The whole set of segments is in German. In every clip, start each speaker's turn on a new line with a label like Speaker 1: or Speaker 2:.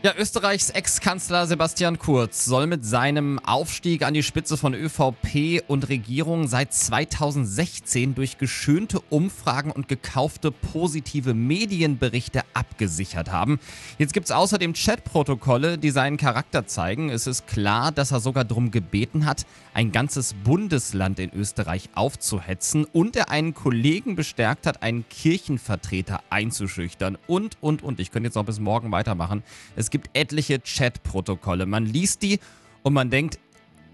Speaker 1: Ja, Österreichs Ex-Kanzler Sebastian Kurz soll mit seinem Aufstieg an die Spitze von ÖVP und Regierung seit 2016 durch geschönte Umfragen und gekaufte positive Medienberichte abgesichert haben. Jetzt gibt es außerdem Chatprotokolle, die seinen Charakter zeigen. Es ist klar, dass er sogar darum gebeten hat, ein ganzes Bundesland in Österreich aufzuhetzen und er einen Kollegen bestärkt hat, einen Kirchenvertreter einzuschüchtern und, und, und. Ich könnte jetzt noch bis morgen weitermachen. Es es gibt etliche Chat-Protokolle. Man liest die und man denkt,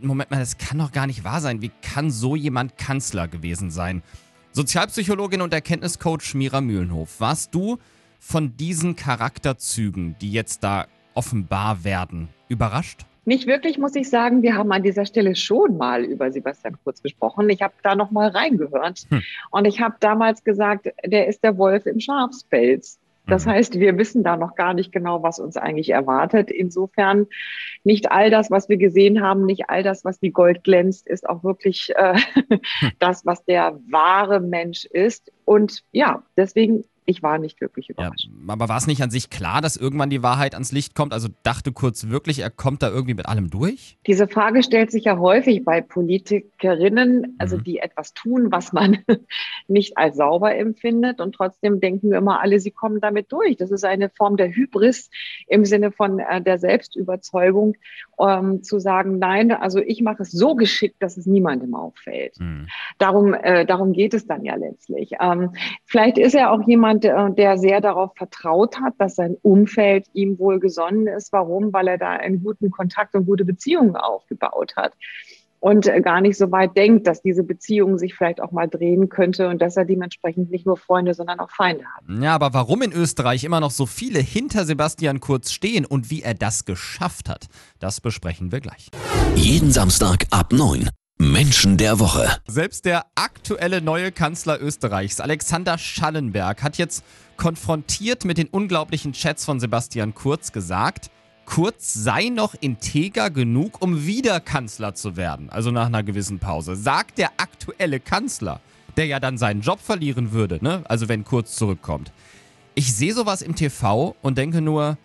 Speaker 1: Moment mal, das kann doch gar nicht wahr sein. Wie kann so jemand Kanzler gewesen sein? Sozialpsychologin und Erkenntniscoach Mira Mühlenhof, warst du von diesen Charakterzügen, die jetzt da offenbar werden, überrascht?
Speaker 2: Nicht wirklich, muss ich sagen. Wir haben an dieser Stelle schon mal über Sebastian Kurz gesprochen. Ich habe da noch mal reingehört. Hm. Und ich habe damals gesagt, der ist der Wolf im Schafspelz. Das mhm. heißt, wir wissen da noch gar nicht genau, was uns eigentlich erwartet. Insofern nicht all das, was wir gesehen haben, nicht all das, was wie Gold glänzt, ist auch wirklich äh, hm. das, was der wahre Mensch ist. Und ja, deswegen ich war nicht wirklich überrascht.
Speaker 1: Ja, aber war es nicht an sich klar, dass irgendwann die Wahrheit ans Licht kommt? Also dachte Kurz wirklich, er kommt da irgendwie mit allem durch?
Speaker 2: Diese Frage stellt sich ja häufig bei Politikerinnen, also mhm. die etwas tun, was man nicht als sauber empfindet. Und trotzdem denken wir immer alle, sie kommen damit durch. Das ist eine Form der Hybris im Sinne von äh, der Selbstüberzeugung, ähm, zu sagen, nein, also ich mache es so geschickt, dass es niemandem auffällt. Mhm. Darum, äh, darum geht es dann ja letztlich. Ähm, vielleicht ist er auch jemand, äh, der sehr darauf vertraut hat, dass sein Umfeld ihm wohl gesonnen ist. Warum? Weil er da einen guten Kontakt und gute Beziehungen aufgebaut hat und äh, gar nicht so weit denkt, dass diese Beziehung sich vielleicht auch mal drehen könnte und dass er dementsprechend nicht nur Freunde, sondern auch Feinde hat.
Speaker 1: Ja, aber warum in Österreich immer noch so viele hinter Sebastian Kurz stehen und wie er das geschafft hat, das besprechen wir gleich.
Speaker 3: Jeden Samstag ab 9. Menschen der Woche.
Speaker 1: Selbst der aktuelle neue Kanzler Österreichs, Alexander Schallenberg, hat jetzt konfrontiert mit den unglaublichen Chats von Sebastian Kurz gesagt, Kurz sei noch integer genug, um wieder Kanzler zu werden, also nach einer gewissen Pause. Sagt der aktuelle Kanzler, der ja dann seinen Job verlieren würde, ne? also wenn Kurz zurückkommt. Ich sehe sowas im TV und denke nur,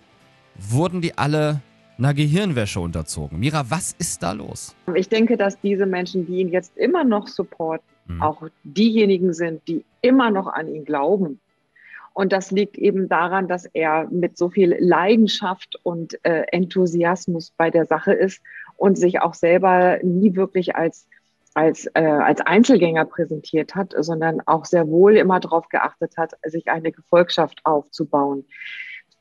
Speaker 1: wurden die alle einer Gehirnwäsche unterzogen. Mira, was ist da los?
Speaker 2: Ich denke, dass diese Menschen, die ihn jetzt immer noch supporten, mhm. auch diejenigen sind, die immer noch an ihn glauben. Und das liegt eben daran, dass er mit so viel Leidenschaft und äh, Enthusiasmus bei der Sache ist und sich auch selber nie wirklich als als, äh, als Einzelgänger präsentiert hat, sondern auch sehr wohl immer darauf geachtet hat, sich eine Gefolgschaft aufzubauen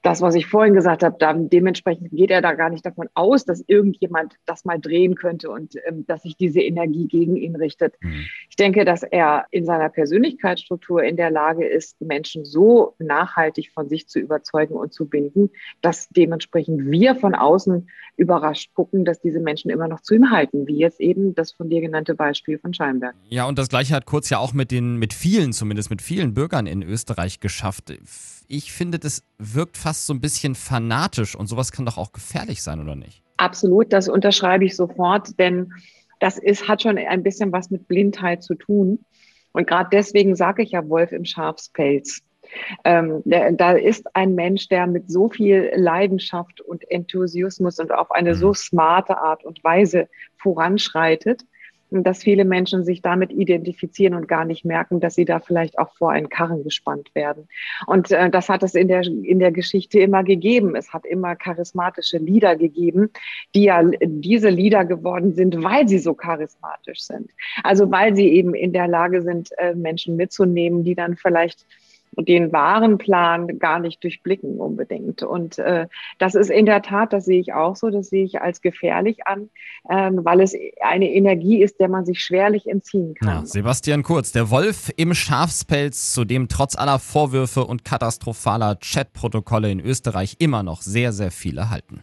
Speaker 2: das, was ich vorhin gesagt habe, dann dementsprechend geht er da gar nicht davon aus, dass irgendjemand das mal drehen könnte und ähm, dass sich diese Energie gegen ihn richtet. Mhm. Ich denke, dass er in seiner Persönlichkeitsstruktur in der Lage ist, Menschen so nachhaltig von sich zu überzeugen und zu binden, dass dementsprechend wir von außen überrascht gucken, dass diese Menschen immer noch zu ihm halten, wie jetzt eben das von dir genannte Beispiel von Scheinberg.
Speaker 1: Ja, und das Gleiche hat Kurz ja auch mit den, mit vielen, zumindest mit vielen Bürgern in Österreich geschafft. Ich finde, das wirkt fast so ein bisschen fanatisch und sowas kann doch auch gefährlich sein, oder nicht?
Speaker 2: Absolut, das unterschreibe ich sofort, denn das ist, hat schon ein bisschen was mit Blindheit zu tun. Und gerade deswegen sage ich ja Wolf im Schafspelz. Ähm, der, da ist ein Mensch, der mit so viel Leidenschaft und Enthusiasmus und auf eine so mhm. smarte Art und Weise voranschreitet, dass viele Menschen sich damit identifizieren und gar nicht merken, dass sie da vielleicht auch vor einen Karren gespannt werden. Und äh, das hat es in der, in der Geschichte immer gegeben. Es hat immer charismatische Lieder gegeben, die ja diese Lieder geworden sind, weil sie so charismatisch sind. Also weil sie eben in der Lage sind, äh, Menschen mitzunehmen, die dann vielleicht den wahren Plan gar nicht durchblicken unbedingt. Und äh, das ist in der Tat, das sehe ich auch so, das sehe ich als gefährlich an, ähm, weil es eine Energie ist, der man sich schwerlich entziehen kann. Ja,
Speaker 1: Sebastian Kurz, der Wolf im Schafspelz, zu dem trotz aller Vorwürfe und katastrophaler Chatprotokolle in Österreich immer noch sehr, sehr viele halten.